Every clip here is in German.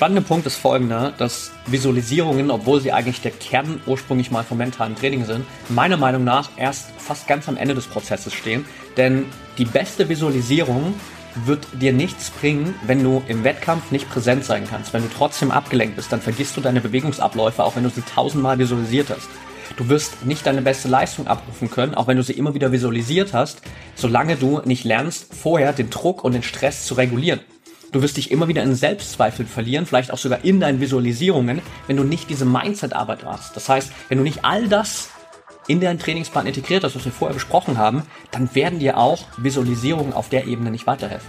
spannende Punkt ist folgender, dass Visualisierungen, obwohl sie eigentlich der Kern ursprünglich mal vom mentalen Training sind, meiner Meinung nach erst fast ganz am Ende des Prozesses stehen. Denn die beste Visualisierung wird dir nichts bringen, wenn du im Wettkampf nicht präsent sein kannst. Wenn du trotzdem abgelenkt bist, dann vergisst du deine Bewegungsabläufe, auch wenn du sie tausendmal visualisiert hast. Du wirst nicht deine beste Leistung abrufen können, auch wenn du sie immer wieder visualisiert hast, solange du nicht lernst, vorher den Druck und den Stress zu regulieren. Du wirst dich immer wieder in Selbstzweifel verlieren, vielleicht auch sogar in deinen Visualisierungen, wenn du nicht diese Mindset-Arbeit machst. Das heißt, wenn du nicht all das in deinen Trainingsplan integriert hast, was wir vorher besprochen haben, dann werden dir auch Visualisierungen auf der Ebene nicht weiterhelfen.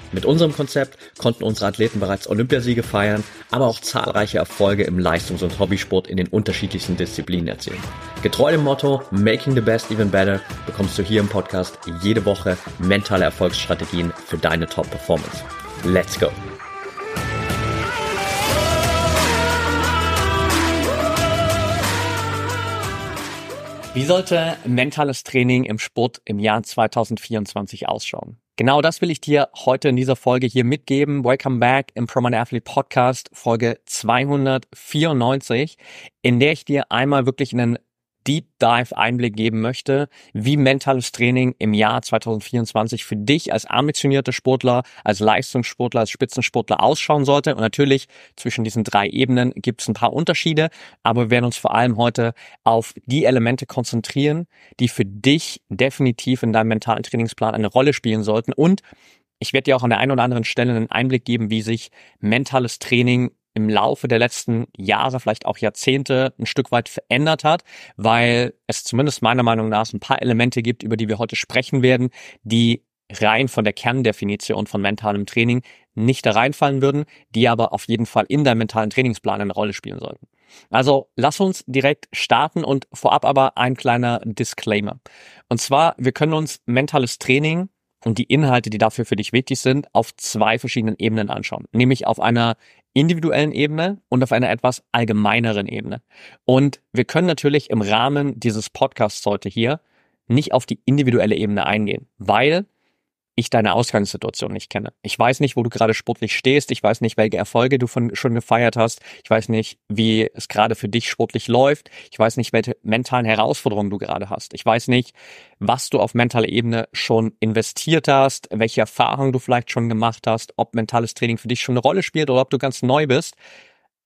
Mit unserem Konzept konnten unsere Athleten bereits Olympiasiege feiern, aber auch zahlreiche Erfolge im Leistungs- und Hobbysport in den unterschiedlichsten Disziplinen erzielen. Getreu dem Motto Making the Best Even Better bekommst du hier im Podcast jede Woche mentale Erfolgsstrategien für deine Top-Performance. Let's go! Wie sollte mentales Training im Sport im Jahr 2024 ausschauen? Genau das will ich dir heute in dieser Folge hier mitgeben. Welcome back im Proman Athlete Podcast, Folge 294, in der ich dir einmal wirklich einen Deep Dive Einblick geben möchte, wie mentales Training im Jahr 2024 für dich als ambitionierter Sportler, als Leistungssportler, als Spitzensportler ausschauen sollte. Und natürlich zwischen diesen drei Ebenen gibt es ein paar Unterschiede, aber wir werden uns vor allem heute auf die Elemente konzentrieren, die für dich definitiv in deinem mentalen Trainingsplan eine Rolle spielen sollten. Und ich werde dir auch an der einen oder anderen Stelle einen Einblick geben, wie sich mentales Training im Laufe der letzten Jahre, vielleicht auch Jahrzehnte ein Stück weit verändert hat, weil es zumindest meiner Meinung nach ein paar Elemente gibt, über die wir heute sprechen werden, die rein von der Kerndefinition von mentalem Training nicht da reinfallen würden, die aber auf jeden Fall in deinem mentalen Trainingsplan eine Rolle spielen sollten. Also lass uns direkt starten und vorab aber ein kleiner Disclaimer. Und zwar, wir können uns mentales Training und die Inhalte, die dafür für dich wichtig sind, auf zwei verschiedenen Ebenen anschauen. Nämlich auf einer individuellen Ebene und auf einer etwas allgemeineren Ebene. Und wir können natürlich im Rahmen dieses Podcasts heute hier nicht auf die individuelle Ebene eingehen, weil ich deine Ausgangssituation nicht kenne. Ich weiß nicht, wo du gerade sportlich stehst. Ich weiß nicht, welche Erfolge du von, schon gefeiert hast. Ich weiß nicht, wie es gerade für dich sportlich läuft. Ich weiß nicht, welche mentalen Herausforderungen du gerade hast. Ich weiß nicht, was du auf mentaler Ebene schon investiert hast, welche Erfahrungen du vielleicht schon gemacht hast, ob mentales Training für dich schon eine Rolle spielt oder ob du ganz neu bist.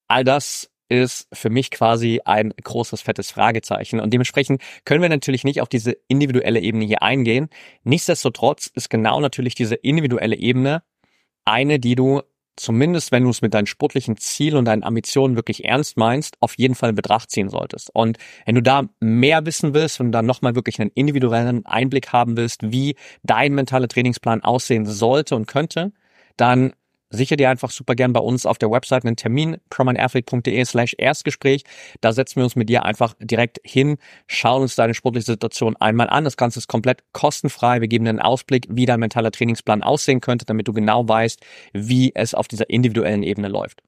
All das ist für mich quasi ein großes, fettes Fragezeichen. Und dementsprechend können wir natürlich nicht auf diese individuelle Ebene hier eingehen. Nichtsdestotrotz ist genau natürlich diese individuelle Ebene eine, die du zumindest, wenn du es mit deinen sportlichen Zielen und deinen Ambitionen wirklich ernst meinst, auf jeden Fall in Betracht ziehen solltest. Und wenn du da mehr wissen willst und dann nochmal wirklich einen individuellen Einblick haben willst, wie dein mentaler Trainingsplan aussehen sollte und könnte, dann Sicher dir einfach super gern bei uns auf der Website einen Termin, promanathlete.de slash Erstgespräch. Da setzen wir uns mit dir einfach direkt hin, schauen uns deine sportliche Situation einmal an. Das Ganze ist komplett kostenfrei. Wir geben einen Ausblick, wie dein mentaler Trainingsplan aussehen könnte, damit du genau weißt, wie es auf dieser individuellen Ebene läuft.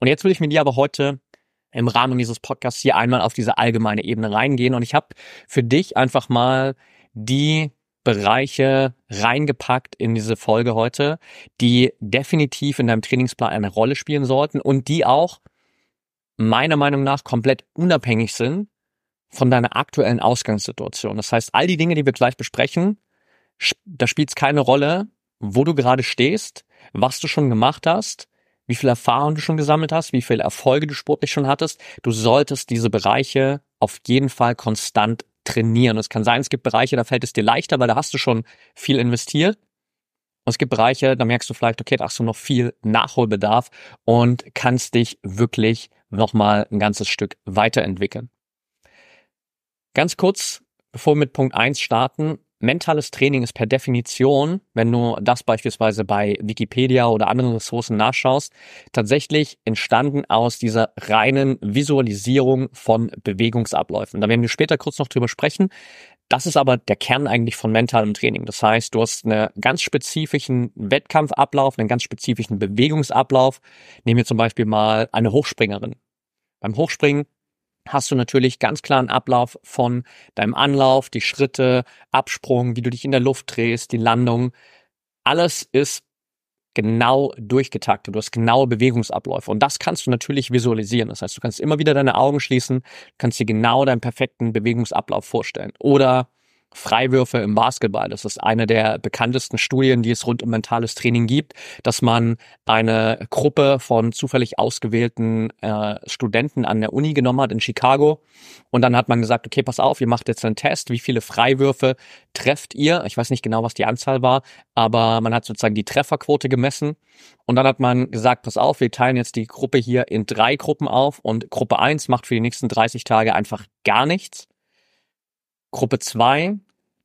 Und jetzt will ich mit dir aber heute im Rahmen dieses Podcasts hier einmal auf diese allgemeine Ebene reingehen. Und ich habe für dich einfach mal die Bereiche reingepackt in diese Folge heute, die definitiv in deinem Trainingsplan eine Rolle spielen sollten und die auch meiner Meinung nach komplett unabhängig sind von deiner aktuellen Ausgangssituation. Das heißt, all die Dinge, die wir gleich besprechen, da spielt es keine Rolle, wo du gerade stehst, was du schon gemacht hast, wie viel Erfahrung du schon gesammelt hast, wie viele Erfolge du sportlich schon hattest. Du solltest diese Bereiche auf jeden Fall konstant trainieren. Es kann sein, es gibt Bereiche, da fällt es dir leichter, weil da hast du schon viel investiert. Und es gibt Bereiche, da merkst du vielleicht, okay, da hast du noch viel Nachholbedarf und kannst dich wirklich nochmal ein ganzes Stück weiterentwickeln. Ganz kurz, bevor wir mit Punkt eins starten, mentales Training ist per Definition, wenn du das beispielsweise bei Wikipedia oder anderen Ressourcen nachschaust, tatsächlich entstanden aus dieser reinen Visualisierung von Bewegungsabläufen. Da werden wir später kurz noch drüber sprechen. Das ist aber der Kern eigentlich von mentalem Training. Das heißt, du hast einen ganz spezifischen Wettkampfablauf, einen ganz spezifischen Bewegungsablauf. Nehmen wir zum Beispiel mal eine Hochspringerin. Beim Hochspringen hast du natürlich ganz klaren Ablauf von deinem Anlauf, die Schritte, Absprung, wie du dich in der Luft drehst, die Landung. Alles ist genau durchgetaktet. Du hast genaue Bewegungsabläufe. Und das kannst du natürlich visualisieren. Das heißt, du kannst immer wieder deine Augen schließen, kannst dir genau deinen perfekten Bewegungsablauf vorstellen. Oder Freiwürfe im Basketball. Das ist eine der bekanntesten Studien, die es rund um mentales Training gibt, dass man eine Gruppe von zufällig ausgewählten äh, Studenten an der Uni genommen hat in Chicago. Und dann hat man gesagt, okay, pass auf, ihr macht jetzt einen Test, wie viele Freiwürfe trefft ihr? Ich weiß nicht genau, was die Anzahl war, aber man hat sozusagen die Trefferquote gemessen. Und dann hat man gesagt, pass auf, wir teilen jetzt die Gruppe hier in drei Gruppen auf und Gruppe eins macht für die nächsten 30 Tage einfach gar nichts. Gruppe 2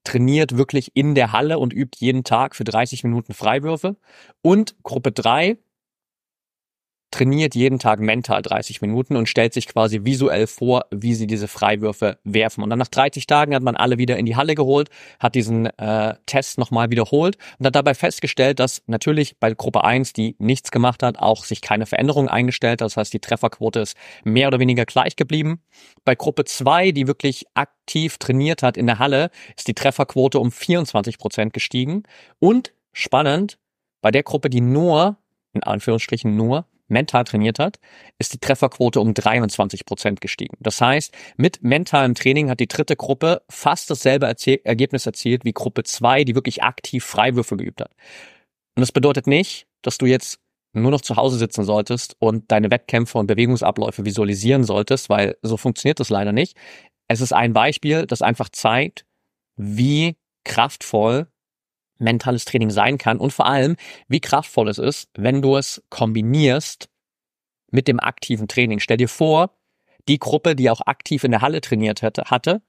trainiert wirklich in der Halle und übt jeden Tag für 30 Minuten Freiwürfe. Und Gruppe 3 trainiert jeden Tag mental 30 Minuten und stellt sich quasi visuell vor, wie sie diese Freiwürfe werfen. Und dann nach 30 Tagen hat man alle wieder in die Halle geholt, hat diesen äh, Test nochmal wiederholt und hat dabei festgestellt, dass natürlich bei Gruppe 1, die nichts gemacht hat, auch sich keine Veränderung eingestellt hat. Das heißt, die Trefferquote ist mehr oder weniger gleich geblieben. Bei Gruppe 2, die wirklich aktiv trainiert hat in der Halle, ist die Trefferquote um 24 Prozent gestiegen. Und spannend, bei der Gruppe, die nur, in Anführungsstrichen nur, mental trainiert hat, ist die Trefferquote um 23 Prozent gestiegen. Das heißt, mit mentalem Training hat die dritte Gruppe fast dasselbe Erzie Ergebnis erzielt wie Gruppe 2, die wirklich aktiv Freiwürfe geübt hat. Und das bedeutet nicht, dass du jetzt nur noch zu Hause sitzen solltest und deine Wettkämpfe und Bewegungsabläufe visualisieren solltest, weil so funktioniert das leider nicht. Es ist ein Beispiel, das einfach zeigt, wie kraftvoll mentales Training sein kann und vor allem, wie kraftvoll es ist, wenn du es kombinierst mit dem aktiven Training. Stell dir vor, die Gruppe, die auch aktiv in der Halle trainiert hätte, hatte,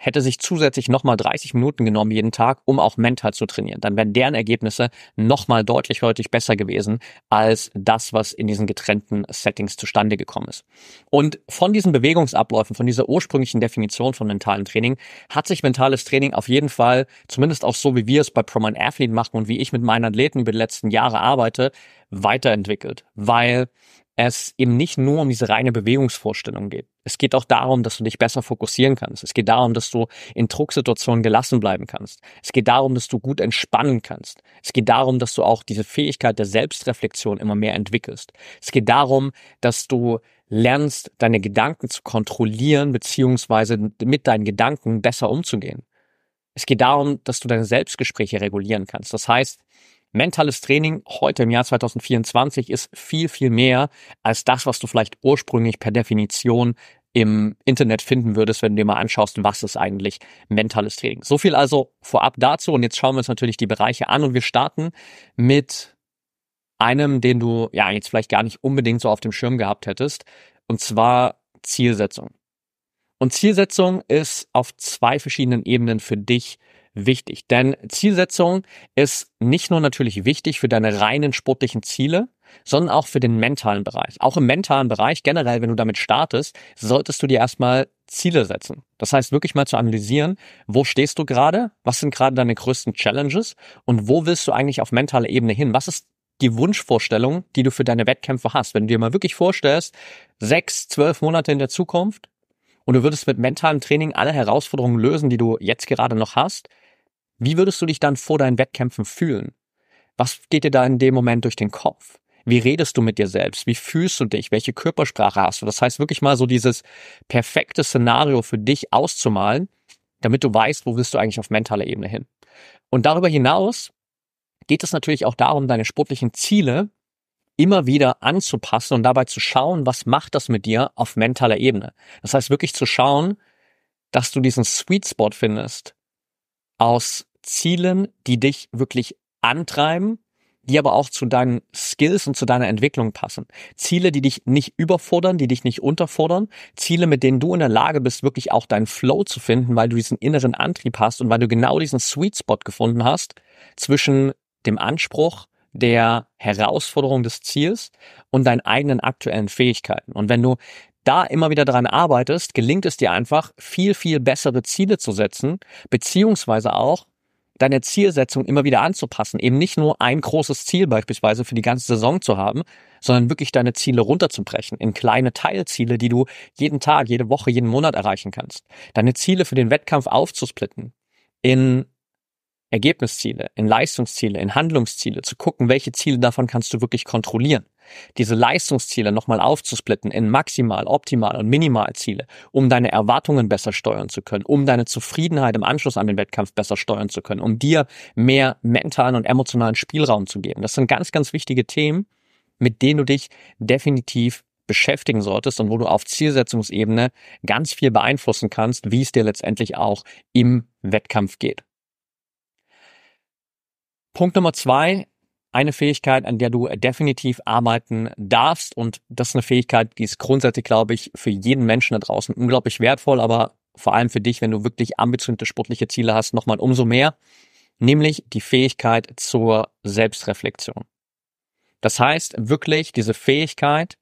hätte sich zusätzlich nochmal 30 Minuten genommen jeden Tag, um auch mental zu trainieren. Dann wären deren Ergebnisse nochmal deutlich, deutlich besser gewesen als das, was in diesen getrennten Settings zustande gekommen ist. Und von diesen Bewegungsabläufen, von dieser ursprünglichen Definition von mentalem Training, hat sich mentales Training auf jeden Fall, zumindest auch so, wie wir es bei ProMind Athlete machen und wie ich mit meinen Athleten über die letzten Jahre arbeite, weiterentwickelt. Weil es eben nicht nur um diese reine Bewegungsvorstellung geht. Es geht auch darum, dass du dich besser fokussieren kannst. Es geht darum, dass du in Drucksituationen gelassen bleiben kannst. Es geht darum, dass du gut entspannen kannst. Es geht darum, dass du auch diese Fähigkeit der Selbstreflexion immer mehr entwickelst. Es geht darum, dass du lernst, deine Gedanken zu kontrollieren, beziehungsweise mit deinen Gedanken besser umzugehen. Es geht darum, dass du deine Selbstgespräche regulieren kannst. Das heißt, Mentales Training heute im Jahr 2024 ist viel, viel mehr als das, was du vielleicht ursprünglich per Definition im Internet finden würdest, wenn du dir mal anschaust, was ist eigentlich mentales Training. So viel also vorab dazu und jetzt schauen wir uns natürlich die Bereiche an und wir starten mit einem, den du ja jetzt vielleicht gar nicht unbedingt so auf dem Schirm gehabt hättest, und zwar Zielsetzung. Und Zielsetzung ist auf zwei verschiedenen Ebenen für dich wichtig. Denn Zielsetzung ist nicht nur natürlich wichtig für deine reinen sportlichen Ziele, sondern auch für den mentalen Bereich. Auch im mentalen Bereich generell, wenn du damit startest, solltest du dir erstmal Ziele setzen. Das heißt, wirklich mal zu analysieren, wo stehst du gerade, was sind gerade deine größten Challenges und wo willst du eigentlich auf mentaler Ebene hin? Was ist die Wunschvorstellung, die du für deine Wettkämpfe hast? Wenn du dir mal wirklich vorstellst, sechs, zwölf Monate in der Zukunft und du würdest mit mentalem Training alle Herausforderungen lösen, die du jetzt gerade noch hast, wie würdest du dich dann vor deinen Wettkämpfen fühlen? Was geht dir da in dem Moment durch den Kopf? Wie redest du mit dir selbst? Wie fühlst du dich? Welche Körpersprache hast du? Das heißt wirklich mal so dieses perfekte Szenario für dich auszumalen, damit du weißt, wo willst du eigentlich auf mentaler Ebene hin. Und darüber hinaus geht es natürlich auch darum, deine sportlichen Ziele immer wieder anzupassen und dabei zu schauen, was macht das mit dir auf mentaler Ebene. Das heißt wirklich zu schauen, dass du diesen Sweet Spot findest aus Zielen, die dich wirklich antreiben, die aber auch zu deinen Skills und zu deiner Entwicklung passen. Ziele, die dich nicht überfordern, die dich nicht unterfordern. Ziele, mit denen du in der Lage bist, wirklich auch deinen Flow zu finden, weil du diesen inneren Antrieb hast und weil du genau diesen Sweet Spot gefunden hast zwischen dem Anspruch, der Herausforderung des Ziels und deinen eigenen aktuellen Fähigkeiten. Und wenn du da immer wieder daran arbeitest, gelingt es dir einfach, viel, viel bessere Ziele zu setzen, beziehungsweise auch deine Zielsetzung immer wieder anzupassen. Eben nicht nur ein großes Ziel beispielsweise für die ganze Saison zu haben, sondern wirklich deine Ziele runterzubrechen in kleine Teilziele, die du jeden Tag, jede Woche, jeden Monat erreichen kannst. Deine Ziele für den Wettkampf aufzusplitten in Ergebnisziele, in Leistungsziele, in Handlungsziele, zu gucken, welche Ziele davon kannst du wirklich kontrollieren. Diese Leistungsziele nochmal aufzusplitten in Maximal, Optimal und Minimalziele, um deine Erwartungen besser steuern zu können, um deine Zufriedenheit im Anschluss an den Wettkampf besser steuern zu können, um dir mehr mentalen und emotionalen Spielraum zu geben. Das sind ganz, ganz wichtige Themen, mit denen du dich definitiv beschäftigen solltest und wo du auf Zielsetzungsebene ganz viel beeinflussen kannst, wie es dir letztendlich auch im Wettkampf geht. Punkt Nummer zwei, eine Fähigkeit, an der du definitiv arbeiten darfst. Und das ist eine Fähigkeit, die ist grundsätzlich, glaube ich, für jeden Menschen da draußen unglaublich wertvoll, aber vor allem für dich, wenn du wirklich ambitionierte sportliche Ziele hast, nochmal umso mehr, nämlich die Fähigkeit zur Selbstreflexion. Das heißt wirklich diese Fähigkeit,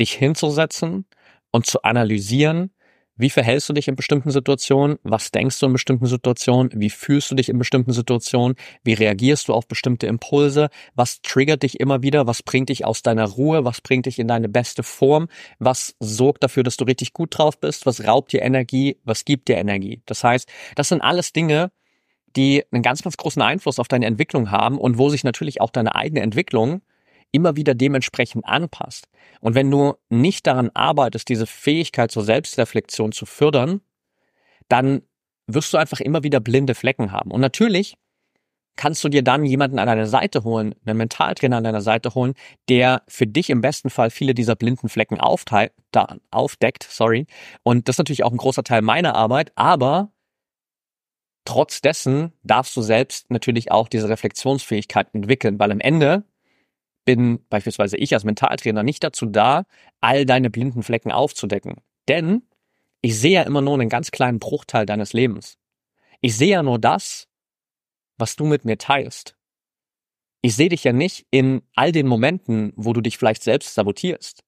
dich hinzusetzen und zu analysieren, wie verhältst du dich in bestimmten Situationen? Was denkst du in bestimmten Situationen? Wie fühlst du dich in bestimmten Situationen? Wie reagierst du auf bestimmte Impulse? Was triggert dich immer wieder? Was bringt dich aus deiner Ruhe? Was bringt dich in deine beste Form? Was sorgt dafür, dass du richtig gut drauf bist? Was raubt dir Energie? Was gibt dir Energie? Das heißt, das sind alles Dinge, die einen ganz, ganz großen Einfluss auf deine Entwicklung haben und wo sich natürlich auch deine eigene Entwicklung immer wieder dementsprechend anpasst. Und wenn du nicht daran arbeitest, diese Fähigkeit zur Selbstreflexion zu fördern, dann wirst du einfach immer wieder blinde Flecken haben. Und natürlich kannst du dir dann jemanden an deine Seite holen, einen Mentaltrainer an deiner Seite holen, der für dich im besten Fall viele dieser blinden Flecken aufdeckt, sorry. Und das ist natürlich auch ein großer Teil meiner Arbeit, aber trotz dessen darfst du selbst natürlich auch diese Reflexionsfähigkeit entwickeln, weil am Ende bin beispielsweise ich als Mentaltrainer nicht dazu da, all deine blinden Flecken aufzudecken. Denn ich sehe ja immer nur einen ganz kleinen Bruchteil deines Lebens. Ich sehe ja nur das, was du mit mir teilst. Ich sehe dich ja nicht in all den Momenten, wo du dich vielleicht selbst sabotierst.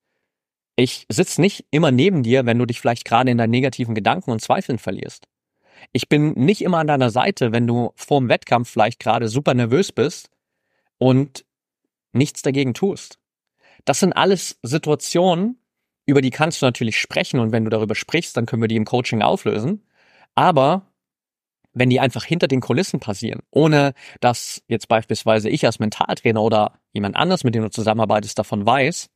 Ich sitze nicht immer neben dir, wenn du dich vielleicht gerade in deinen negativen Gedanken und Zweifeln verlierst. Ich bin nicht immer an deiner Seite, wenn du vorm Wettkampf vielleicht gerade super nervös bist und nichts dagegen tust. Das sind alles Situationen, über die kannst du natürlich sprechen und wenn du darüber sprichst, dann können wir die im Coaching auflösen. Aber wenn die einfach hinter den Kulissen passieren, ohne dass jetzt beispielsweise ich als Mentaltrainer oder jemand anders, mit dem du zusammenarbeitest, davon weiß,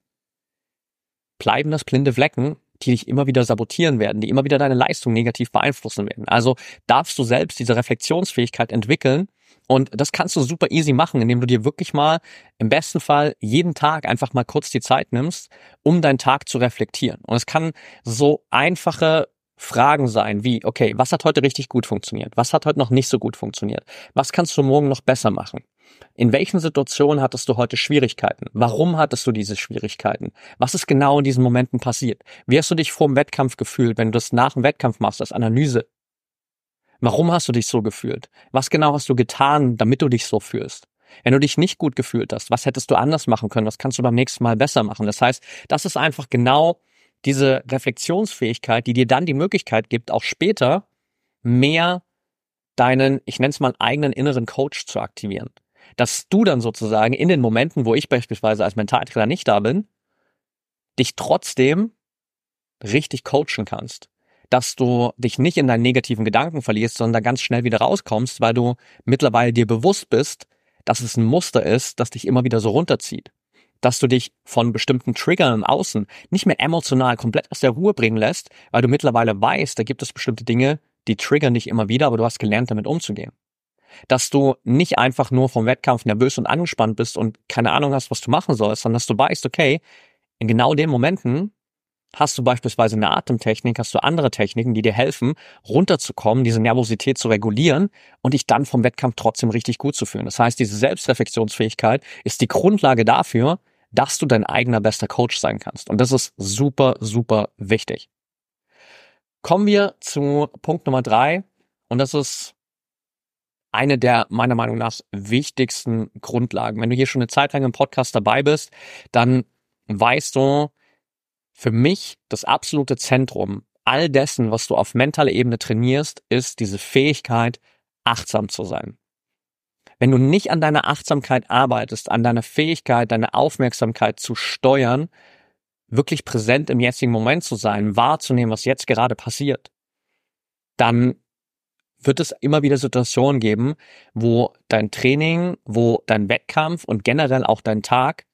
bleiben das blinde Flecken, die dich immer wieder sabotieren werden, die immer wieder deine Leistung negativ beeinflussen werden. Also darfst du selbst diese Reflexionsfähigkeit entwickeln und das kannst du super easy machen, indem du dir wirklich mal im besten Fall jeden Tag einfach mal kurz die Zeit nimmst, um deinen Tag zu reflektieren. Und es kann so einfache Fragen sein wie, okay, was hat heute richtig gut funktioniert? Was hat heute noch nicht so gut funktioniert? Was kannst du morgen noch besser machen? In welchen Situationen hattest du heute Schwierigkeiten? Warum hattest du diese Schwierigkeiten? Was ist genau in diesen Momenten passiert? Wie hast du dich vor dem Wettkampf gefühlt, wenn du das nach dem Wettkampf machst, als Analyse? Warum hast du dich so gefühlt? Was genau hast du getan, damit du dich so fühlst? Wenn du dich nicht gut gefühlt hast, was hättest du anders machen können? Was kannst du beim nächsten Mal besser machen? Das heißt, das ist einfach genau diese Reflexionsfähigkeit, die dir dann die Möglichkeit gibt, auch später mehr deinen, ich nenne es mal, eigenen inneren Coach zu aktivieren. Dass du dann sozusagen in den Momenten, wo ich beispielsweise als Mentaltrainer nicht da bin, dich trotzdem richtig coachen kannst. Dass du dich nicht in deinen negativen Gedanken verlierst, sondern da ganz schnell wieder rauskommst, weil du mittlerweile dir bewusst bist, dass es ein Muster ist, das dich immer wieder so runterzieht dass du dich von bestimmten Triggern im Außen nicht mehr emotional komplett aus der Ruhe bringen lässt, weil du mittlerweile weißt, da gibt es bestimmte Dinge, die triggern dich immer wieder, aber du hast gelernt, damit umzugehen. Dass du nicht einfach nur vom Wettkampf nervös und angespannt bist und keine Ahnung hast, was du machen sollst, sondern dass du weißt, okay, in genau den Momenten hast du beispielsweise eine Atemtechnik, hast du andere Techniken, die dir helfen, runterzukommen, diese Nervosität zu regulieren und dich dann vom Wettkampf trotzdem richtig gut zu fühlen. Das heißt, diese Selbstreflexionsfähigkeit ist die Grundlage dafür, dass du dein eigener bester Coach sein kannst. Und das ist super, super wichtig. Kommen wir zu Punkt Nummer drei. Und das ist eine der meiner Meinung nach wichtigsten Grundlagen. Wenn du hier schon eine Zeit lang im Podcast dabei bist, dann weißt du, für mich das absolute Zentrum all dessen, was du auf mentaler Ebene trainierst, ist diese Fähigkeit, achtsam zu sein. Wenn du nicht an deiner Achtsamkeit arbeitest, an deiner Fähigkeit, deine Aufmerksamkeit zu steuern, wirklich präsent im jetzigen Moment zu sein, wahrzunehmen, was jetzt gerade passiert, dann wird es immer wieder Situationen geben, wo dein Training, wo dein Wettkampf und generell auch dein Tag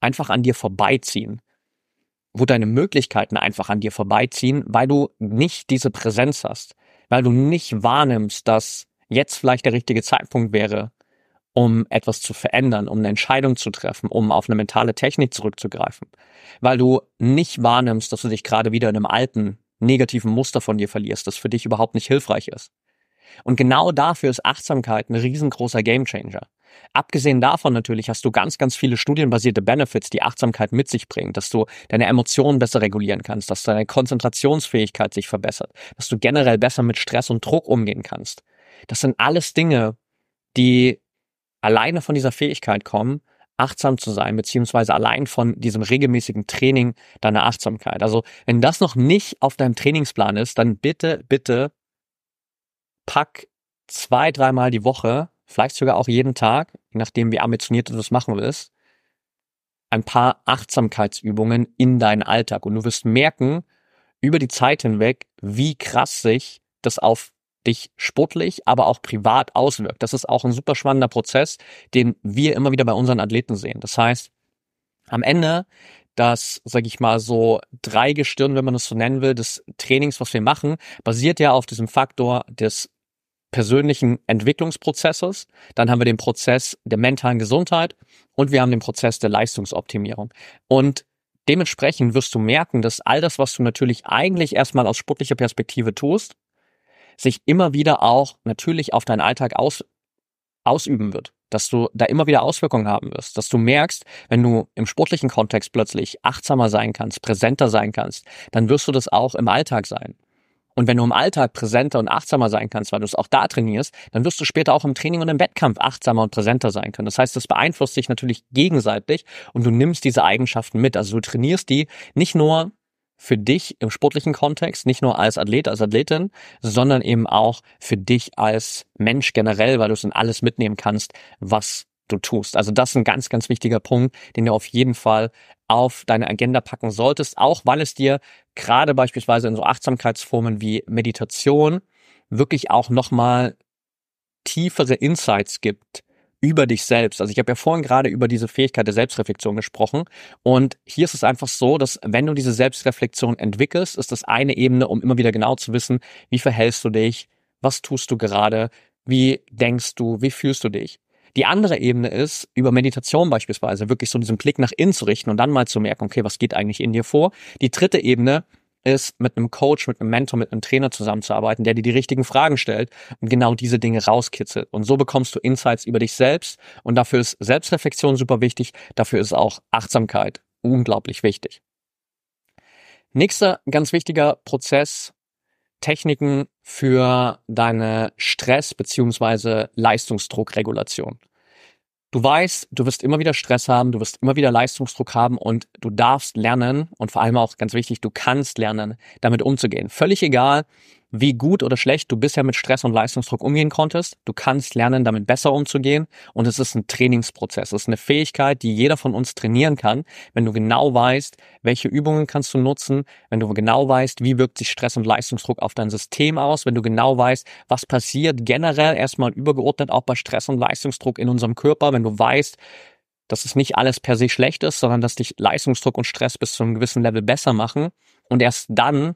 einfach an dir vorbeiziehen. Wo deine Möglichkeiten einfach an dir vorbeiziehen, weil du nicht diese Präsenz hast, weil du nicht wahrnimmst, dass jetzt vielleicht der richtige Zeitpunkt wäre, um etwas zu verändern, um eine Entscheidung zu treffen, um auf eine mentale Technik zurückzugreifen, weil du nicht wahrnimmst, dass du dich gerade wieder in einem alten, negativen Muster von dir verlierst, das für dich überhaupt nicht hilfreich ist. Und genau dafür ist Achtsamkeit ein riesengroßer Gamechanger. Abgesehen davon natürlich hast du ganz, ganz viele studienbasierte Benefits, die Achtsamkeit mit sich bringen, dass du deine Emotionen besser regulieren kannst, dass deine Konzentrationsfähigkeit sich verbessert, dass du generell besser mit Stress und Druck umgehen kannst. Das sind alles Dinge, die alleine von dieser Fähigkeit kommen, achtsam zu sein, beziehungsweise allein von diesem regelmäßigen Training deiner Achtsamkeit. Also wenn das noch nicht auf deinem Trainingsplan ist, dann bitte, bitte pack zwei, dreimal die Woche vielleicht sogar auch jeden Tag, je nachdem wie ambitioniert du das machen willst, ein paar Achtsamkeitsübungen in deinen Alltag. Und du wirst merken, über die Zeit hinweg, wie krass sich das auf dich sportlich, aber auch privat auswirkt. Das ist auch ein super spannender Prozess, den wir immer wieder bei unseren Athleten sehen. Das heißt, am Ende das, sage ich mal, so Dreigestirn, wenn man das so nennen will, des Trainings, was wir machen, basiert ja auf diesem Faktor des persönlichen Entwicklungsprozesses, dann haben wir den Prozess der mentalen Gesundheit und wir haben den Prozess der Leistungsoptimierung. Und dementsprechend wirst du merken, dass all das, was du natürlich eigentlich erstmal aus sportlicher Perspektive tust, sich immer wieder auch natürlich auf deinen Alltag aus, ausüben wird. Dass du da immer wieder Auswirkungen haben wirst. Dass du merkst, wenn du im sportlichen Kontext plötzlich achtsamer sein kannst, präsenter sein kannst, dann wirst du das auch im Alltag sein. Und wenn du im Alltag präsenter und achtsamer sein kannst, weil du es auch da trainierst, dann wirst du später auch im Training und im Wettkampf achtsamer und präsenter sein können. Das heißt, das beeinflusst dich natürlich gegenseitig und du nimmst diese Eigenschaften mit. Also du trainierst die nicht nur für dich im sportlichen Kontext, nicht nur als Athlet, als Athletin, sondern eben auch für dich als Mensch generell, weil du es in alles mitnehmen kannst, was du tust. Also das ist ein ganz, ganz wichtiger Punkt, den du auf jeden Fall auf deine Agenda packen solltest, auch weil es dir gerade beispielsweise in so Achtsamkeitsformen wie Meditation wirklich auch nochmal tiefere Insights gibt über dich selbst. Also ich habe ja vorhin gerade über diese Fähigkeit der Selbstreflexion gesprochen und hier ist es einfach so, dass wenn du diese Selbstreflexion entwickelst, ist das eine Ebene, um immer wieder genau zu wissen, wie verhältst du dich, was tust du gerade, wie denkst du, wie fühlst du dich. Die andere Ebene ist, über Meditation beispielsweise wirklich so diesen Blick nach innen zu richten und dann mal zu merken, okay, was geht eigentlich in dir vor. Die dritte Ebene ist, mit einem Coach, mit einem Mentor, mit einem Trainer zusammenzuarbeiten, der dir die richtigen Fragen stellt und genau diese Dinge rauskitzelt. Und so bekommst du Insights über dich selbst und dafür ist Selbstreflexion super wichtig, dafür ist auch Achtsamkeit unglaublich wichtig. Nächster ganz wichtiger Prozess Techniken für deine Stress- beziehungsweise Leistungsdruckregulation. Du weißt, du wirst immer wieder Stress haben, du wirst immer wieder Leistungsdruck haben und du darfst lernen und vor allem auch ganz wichtig, du kannst lernen, damit umzugehen. Völlig egal, wie gut oder schlecht du bisher mit Stress und Leistungsdruck umgehen konntest. Du kannst lernen, damit besser umzugehen. Und es ist ein Trainingsprozess. Es ist eine Fähigkeit, die jeder von uns trainieren kann, wenn du genau weißt, welche Übungen kannst du nutzen, wenn du genau weißt, wie wirkt sich Stress und Leistungsdruck auf dein System aus, wenn du genau weißt, was passiert generell erstmal übergeordnet auch bei Stress und Leistungsdruck in unserem Körper, wenn du weißt, dass es nicht alles per se schlecht ist, sondern dass dich Leistungsdruck und Stress bis zu einem gewissen Level besser machen. Und erst dann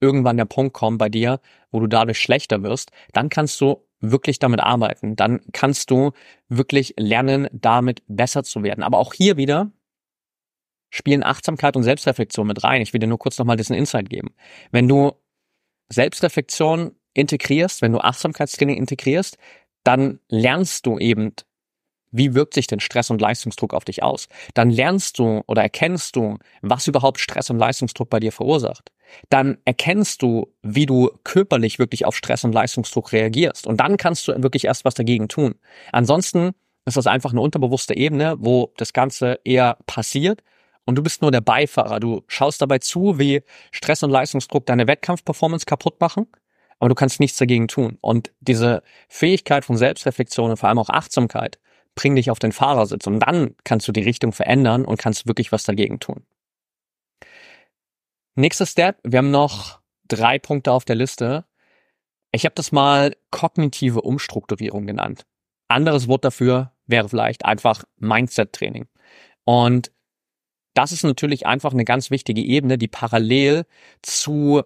irgendwann der Punkt kommen bei dir, wo du dadurch schlechter wirst, dann kannst du wirklich damit arbeiten. Dann kannst du wirklich lernen, damit besser zu werden. Aber auch hier wieder, spielen Achtsamkeit und Selbstreflexion mit rein. Ich will dir nur kurz nochmal diesen Insight geben. Wenn du Selbstreflexion integrierst, wenn du Achtsamkeitstraining integrierst, dann lernst du eben, wie wirkt sich denn Stress und Leistungsdruck auf dich aus? Dann lernst du oder erkennst du, was überhaupt Stress und Leistungsdruck bei dir verursacht. Dann erkennst du, wie du körperlich wirklich auf Stress und Leistungsdruck reagierst. Und dann kannst du wirklich erst was dagegen tun. Ansonsten ist das einfach eine unterbewusste Ebene, wo das Ganze eher passiert und du bist nur der Beifahrer. Du schaust dabei zu, wie Stress und Leistungsdruck deine Wettkampfperformance kaputt machen, aber du kannst nichts dagegen tun. Und diese Fähigkeit von Selbstreflexion und vor allem auch Achtsamkeit bringt dich auf den Fahrersitz und dann kannst du die Richtung verändern und kannst wirklich was dagegen tun. Nächster Step, wir haben noch drei Punkte auf der Liste. Ich habe das mal kognitive Umstrukturierung genannt. Anderes Wort dafür wäre vielleicht einfach Mindset-Training. Und das ist natürlich einfach eine ganz wichtige Ebene, die parallel zu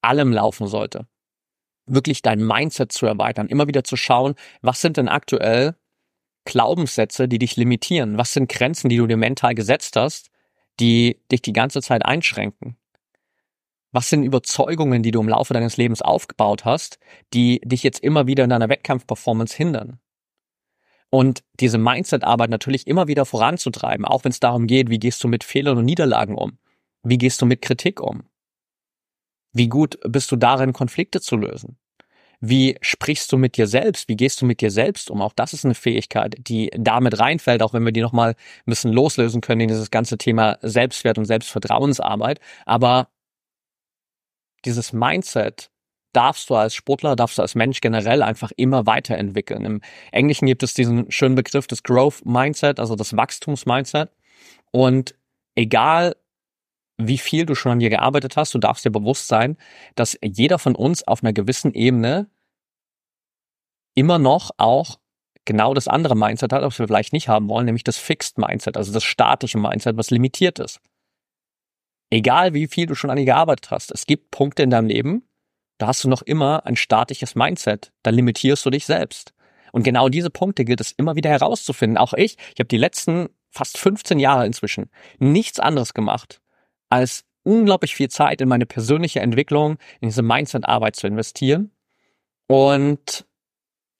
allem laufen sollte. Wirklich dein Mindset zu erweitern, immer wieder zu schauen, was sind denn aktuell Glaubenssätze, die dich limitieren? Was sind Grenzen, die du dir mental gesetzt hast, die dich die ganze Zeit einschränken? Was sind Überzeugungen, die du im Laufe deines Lebens aufgebaut hast, die dich jetzt immer wieder in deiner Wettkampfperformance hindern? Und diese Mindset-Arbeit natürlich immer wieder voranzutreiben, auch wenn es darum geht, wie gehst du mit Fehlern und Niederlagen um? Wie gehst du mit Kritik um? Wie gut bist du darin, Konflikte zu lösen? Wie sprichst du mit dir selbst? Wie gehst du mit dir selbst um? Auch das ist eine Fähigkeit, die damit reinfällt, auch wenn wir die nochmal ein bisschen loslösen können in dieses ganze Thema Selbstwert und Selbstvertrauensarbeit. Aber dieses Mindset darfst du als Sportler, darfst du als Mensch generell einfach immer weiterentwickeln. Im Englischen gibt es diesen schönen Begriff des Growth Mindset, also das Wachstums-Mindset. Und egal, wie viel du schon an dir gearbeitet hast, du darfst dir bewusst sein, dass jeder von uns auf einer gewissen Ebene immer noch auch genau das andere Mindset hat, was wir vielleicht nicht haben wollen, nämlich das Fixed Mindset, also das statische Mindset, was limitiert ist. Egal wie viel du schon an dir gearbeitet hast, es gibt Punkte in deinem Leben, da hast du noch immer ein statisches Mindset. Da limitierst du dich selbst. Und genau diese Punkte gilt es immer wieder herauszufinden. Auch ich, ich habe die letzten fast 15 Jahre inzwischen nichts anderes gemacht, als unglaublich viel Zeit in meine persönliche Entwicklung, in diese Mindset-Arbeit zu investieren. Und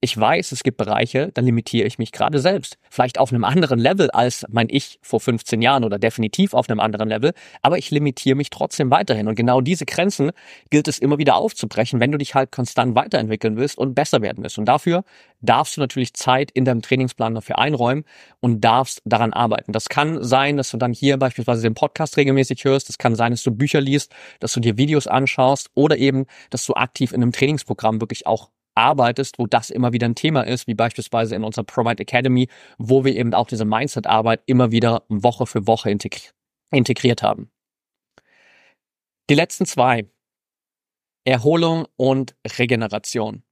ich weiß, es gibt Bereiche, da limitiere ich mich gerade selbst. Vielleicht auf einem anderen Level als mein Ich vor 15 Jahren oder definitiv auf einem anderen Level, aber ich limitiere mich trotzdem weiterhin. Und genau diese Grenzen gilt es immer wieder aufzubrechen, wenn du dich halt konstant weiterentwickeln willst und besser werden willst. Und dafür darfst du natürlich Zeit in deinem Trainingsplan dafür einräumen und darfst daran arbeiten. Das kann sein, dass du dann hier beispielsweise den Podcast regelmäßig hörst. Das kann sein, dass du Bücher liest, dass du dir Videos anschaust oder eben, dass du aktiv in einem Trainingsprogramm wirklich auch arbeitest, wo das immer wieder ein Thema ist, wie beispielsweise in unserer ProMind Academy, wo wir eben auch diese Mindset-Arbeit immer wieder Woche für Woche integri integriert haben. Die letzten zwei. Erholung und Regeneration.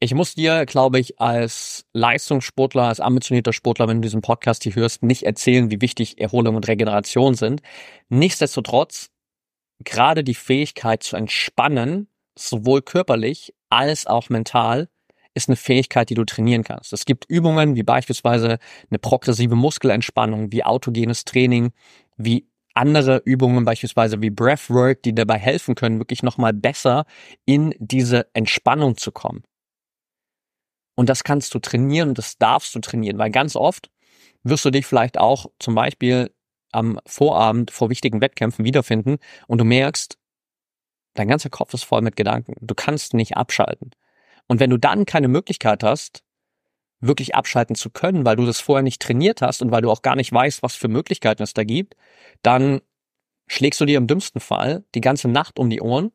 Ich muss dir, glaube ich, als Leistungssportler, als ambitionierter Sportler, wenn du diesen Podcast hier hörst, nicht erzählen, wie wichtig Erholung und Regeneration sind. Nichtsdestotrotz, gerade die Fähigkeit zu entspannen, sowohl körperlich als auch mental, ist eine Fähigkeit, die du trainieren kannst. Es gibt Übungen wie beispielsweise eine progressive Muskelentspannung, wie autogenes Training, wie andere Übungen beispielsweise wie Breathwork, die dabei helfen können, wirklich nochmal besser in diese Entspannung zu kommen. Und das kannst du trainieren und das darfst du trainieren, weil ganz oft wirst du dich vielleicht auch zum Beispiel am Vorabend vor wichtigen Wettkämpfen wiederfinden und du merkst, Dein ganzer Kopf ist voll mit Gedanken. Du kannst nicht abschalten. Und wenn du dann keine Möglichkeit hast, wirklich abschalten zu können, weil du das vorher nicht trainiert hast und weil du auch gar nicht weißt, was für Möglichkeiten es da gibt, dann schlägst du dir im dümmsten Fall die ganze Nacht um die Ohren,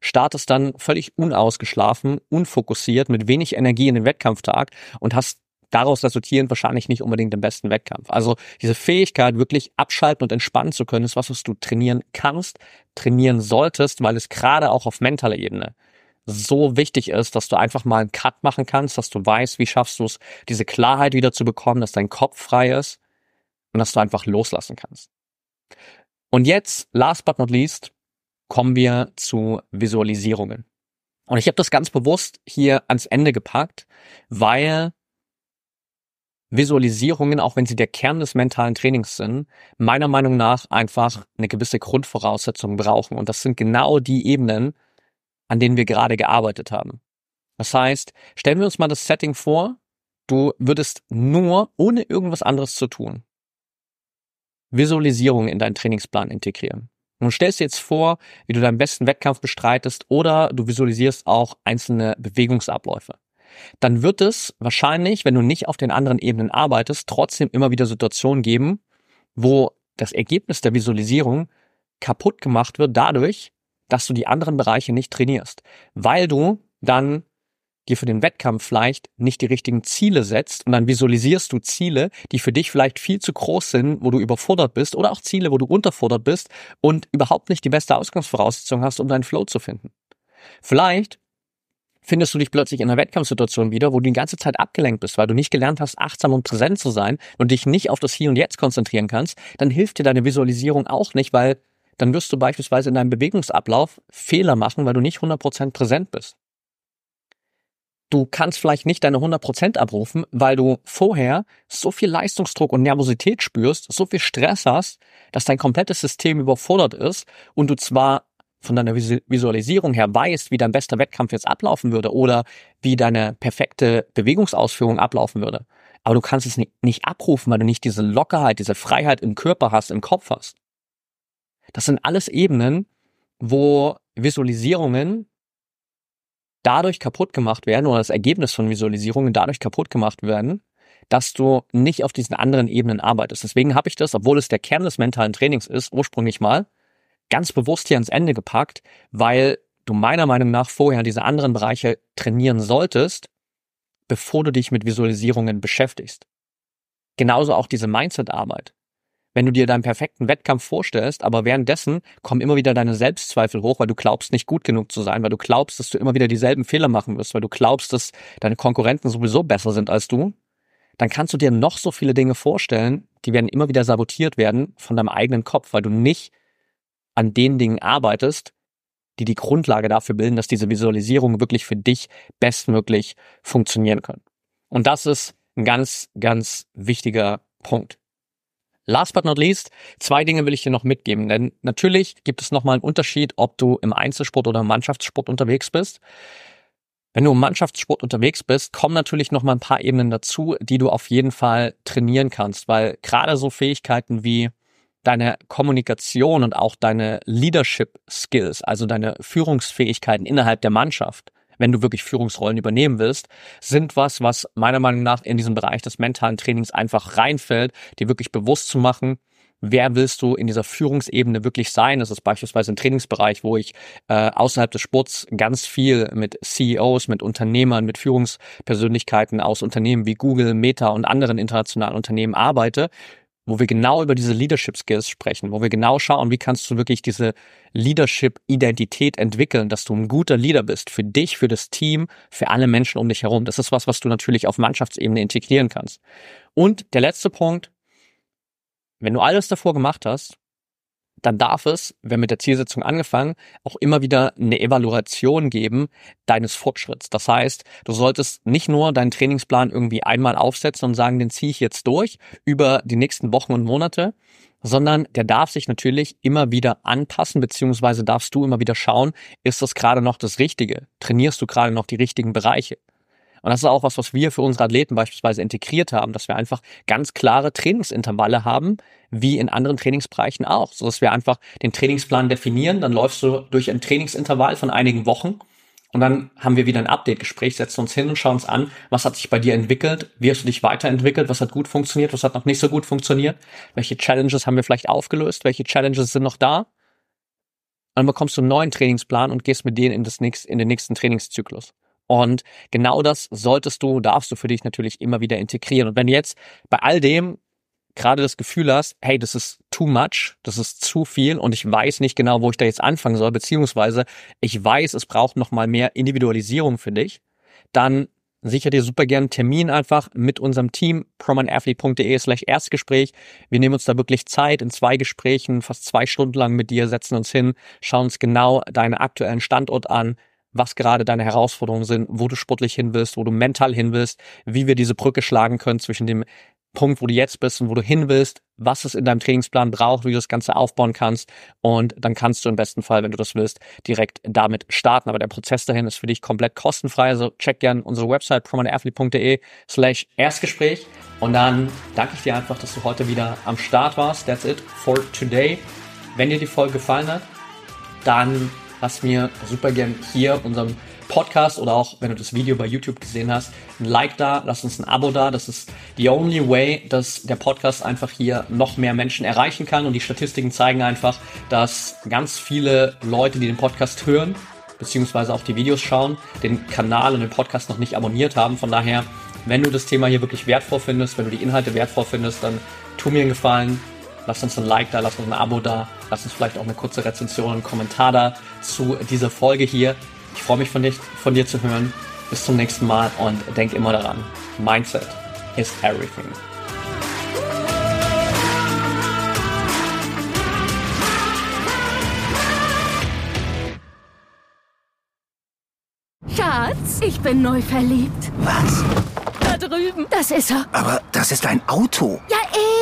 startest dann völlig unausgeschlafen, unfokussiert, mit wenig Energie in den Wettkampftag und hast daraus resultieren wahrscheinlich nicht unbedingt den besten Wettkampf. Also diese Fähigkeit, wirklich abschalten und entspannen zu können, ist was, was du trainieren kannst, trainieren solltest, weil es gerade auch auf mentaler Ebene so wichtig ist, dass du einfach mal einen Cut machen kannst, dass du weißt, wie schaffst du es, diese Klarheit wieder zu bekommen, dass dein Kopf frei ist und dass du einfach loslassen kannst. Und jetzt, last but not least, kommen wir zu Visualisierungen. Und ich habe das ganz bewusst hier ans Ende gepackt, weil Visualisierungen, auch wenn sie der Kern des mentalen Trainings sind, meiner Meinung nach einfach eine gewisse Grundvoraussetzung brauchen. Und das sind genau die Ebenen, an denen wir gerade gearbeitet haben. Das heißt, stellen wir uns mal das Setting vor, du würdest nur, ohne irgendwas anderes zu tun, Visualisierungen in deinen Trainingsplan integrieren. Du stellst dir jetzt vor, wie du deinen besten Wettkampf bestreitest oder du visualisierst auch einzelne Bewegungsabläufe. Dann wird es wahrscheinlich, wenn du nicht auf den anderen Ebenen arbeitest, trotzdem immer wieder Situationen geben, wo das Ergebnis der Visualisierung kaputt gemacht wird dadurch, dass du die anderen Bereiche nicht trainierst, weil du dann dir für den Wettkampf vielleicht nicht die richtigen Ziele setzt und dann visualisierst du Ziele, die für dich vielleicht viel zu groß sind, wo du überfordert bist oder auch Ziele, wo du unterfordert bist und überhaupt nicht die beste Ausgangsvoraussetzung hast, um deinen Flow zu finden. Vielleicht findest du dich plötzlich in einer Wettkampfsituation wieder, wo du die ganze Zeit abgelenkt bist, weil du nicht gelernt hast, achtsam und präsent zu sein und dich nicht auf das Hier und Jetzt konzentrieren kannst, dann hilft dir deine Visualisierung auch nicht, weil dann wirst du beispielsweise in deinem Bewegungsablauf Fehler machen, weil du nicht 100% präsent bist. Du kannst vielleicht nicht deine 100% abrufen, weil du vorher so viel Leistungsdruck und Nervosität spürst, so viel Stress hast, dass dein komplettes System überfordert ist und du zwar von deiner Visualisierung her weißt, wie dein bester Wettkampf jetzt ablaufen würde oder wie deine perfekte Bewegungsausführung ablaufen würde. Aber du kannst es nicht, abrufen, weil du nicht diese Lockerheit, diese Freiheit im Körper hast, im Kopf hast. Das sind alles Ebenen, wo Visualisierungen dadurch kaputt gemacht werden oder das Ergebnis von Visualisierungen dadurch kaputt gemacht werden, dass du nicht auf diesen anderen Ebenen arbeitest. Deswegen habe ich das, obwohl es der Kern des mentalen Trainings ist, ursprünglich mal, ganz bewusst hier ans Ende gepackt, weil du meiner Meinung nach vorher diese anderen Bereiche trainieren solltest, bevor du dich mit Visualisierungen beschäftigst. Genauso auch diese Mindset-Arbeit wenn du dir deinen perfekten Wettkampf vorstellst, aber währenddessen kommen immer wieder deine Selbstzweifel hoch, weil du glaubst, nicht gut genug zu sein, weil du glaubst, dass du immer wieder dieselben Fehler machen wirst, weil du glaubst, dass deine Konkurrenten sowieso besser sind als du, dann kannst du dir noch so viele Dinge vorstellen, die werden immer wieder sabotiert werden von deinem eigenen Kopf, weil du nicht an den Dingen arbeitest, die die Grundlage dafür bilden, dass diese Visualisierungen wirklich für dich bestmöglich funktionieren können. Und das ist ein ganz, ganz wichtiger Punkt. Last but not least, zwei Dinge will ich dir noch mitgeben, denn natürlich gibt es nochmal einen Unterschied, ob du im Einzelsport oder im Mannschaftssport unterwegs bist. Wenn du im Mannschaftssport unterwegs bist, kommen natürlich noch mal ein paar Ebenen dazu, die du auf jeden Fall trainieren kannst, weil gerade so Fähigkeiten wie deine Kommunikation und auch deine Leadership Skills, also deine Führungsfähigkeiten innerhalb der Mannschaft, wenn du wirklich Führungsrollen übernehmen willst, sind was, was meiner Meinung nach in diesen Bereich des mentalen Trainings einfach reinfällt, dir wirklich bewusst zu machen, wer willst du in dieser Führungsebene wirklich sein? Das ist beispielsweise ein Trainingsbereich, wo ich äh, außerhalb des Sports ganz viel mit CEOs, mit Unternehmern, mit Führungspersönlichkeiten aus Unternehmen wie Google, Meta und anderen internationalen Unternehmen arbeite wo wir genau über diese Leadership Skills sprechen, wo wir genau schauen, wie kannst du wirklich diese Leadership Identität entwickeln, dass du ein guter Leader bist für dich, für das Team, für alle Menschen um dich herum. Das ist was, was du natürlich auf Mannschaftsebene integrieren kannst. Und der letzte Punkt, wenn du alles davor gemacht hast, dann darf es, wenn mit der Zielsetzung angefangen, auch immer wieder eine Evaluation geben deines Fortschritts. Das heißt, du solltest nicht nur deinen Trainingsplan irgendwie einmal aufsetzen und sagen, den ziehe ich jetzt durch über die nächsten Wochen und Monate, sondern der darf sich natürlich immer wieder anpassen, beziehungsweise darfst du immer wieder schauen, ist das gerade noch das Richtige? Trainierst du gerade noch die richtigen Bereiche? Und das ist auch was, was wir für unsere Athleten beispielsweise integriert haben, dass wir einfach ganz klare Trainingsintervalle haben, wie in anderen Trainingsbereichen auch, so dass wir einfach den Trainingsplan definieren, dann läufst du durch ein Trainingsintervall von einigen Wochen und dann haben wir wieder ein Update-Gespräch, setzen uns hin und schauen uns an, was hat sich bei dir entwickelt, wie hast du dich weiterentwickelt, was hat gut funktioniert, was hat noch nicht so gut funktioniert, welche Challenges haben wir vielleicht aufgelöst, welche Challenges sind noch da. Und dann bekommst du einen neuen Trainingsplan und gehst mit denen in, das nächste, in den nächsten Trainingszyklus. Und genau das solltest du, darfst du für dich natürlich immer wieder integrieren. Und wenn du jetzt bei all dem gerade das Gefühl hast, hey, das ist too much, das ist zu viel und ich weiß nicht genau, wo ich da jetzt anfangen soll, beziehungsweise ich weiß, es braucht noch mal mehr Individualisierung für dich, dann sicher dir super gerne einen Termin einfach mit unserem Team, promanathlete.de slash Erstgespräch. Wir nehmen uns da wirklich Zeit in zwei Gesprächen, fast zwei Stunden lang mit dir, setzen uns hin, schauen uns genau deinen aktuellen Standort an, was gerade deine Herausforderungen sind, wo du sportlich hin willst, wo du mental hin willst, wie wir diese Brücke schlagen können zwischen dem Punkt, wo du jetzt bist und wo du hin willst, was es in deinem Trainingsplan braucht, wie du das Ganze aufbauen kannst. Und dann kannst du im besten Fall, wenn du das willst, direkt damit starten. Aber der Prozess dahin ist für dich komplett kostenfrei. Also check gern unsere Website promaneathlete.de slash Erstgespräch. Und dann danke ich dir einfach, dass du heute wieder am Start warst. That's it for today. Wenn dir die Folge gefallen hat, dann lass mir super gern hier unserem Podcast oder auch wenn du das Video bei YouTube gesehen hast, ein Like da, lass uns ein Abo da. Das ist the only way, dass der Podcast einfach hier noch mehr Menschen erreichen kann. Und die Statistiken zeigen einfach, dass ganz viele Leute, die den Podcast hören, beziehungsweise auch die Videos schauen, den Kanal und den Podcast noch nicht abonniert haben. Von daher, wenn du das Thema hier wirklich wertvoll findest, wenn du die Inhalte wertvoll findest, dann tu mir einen Gefallen, Lass uns ein Like da, lass uns ein Abo da, lass uns vielleicht auch eine kurze Rezension, einen Kommentar da zu dieser Folge hier. Ich freue mich von dir, von dir zu hören. Bis zum nächsten Mal und denk immer daran, Mindset is everything. Schatz, ich bin neu verliebt. Was? Da drüben. Das ist er. Aber das ist ein Auto. Ja,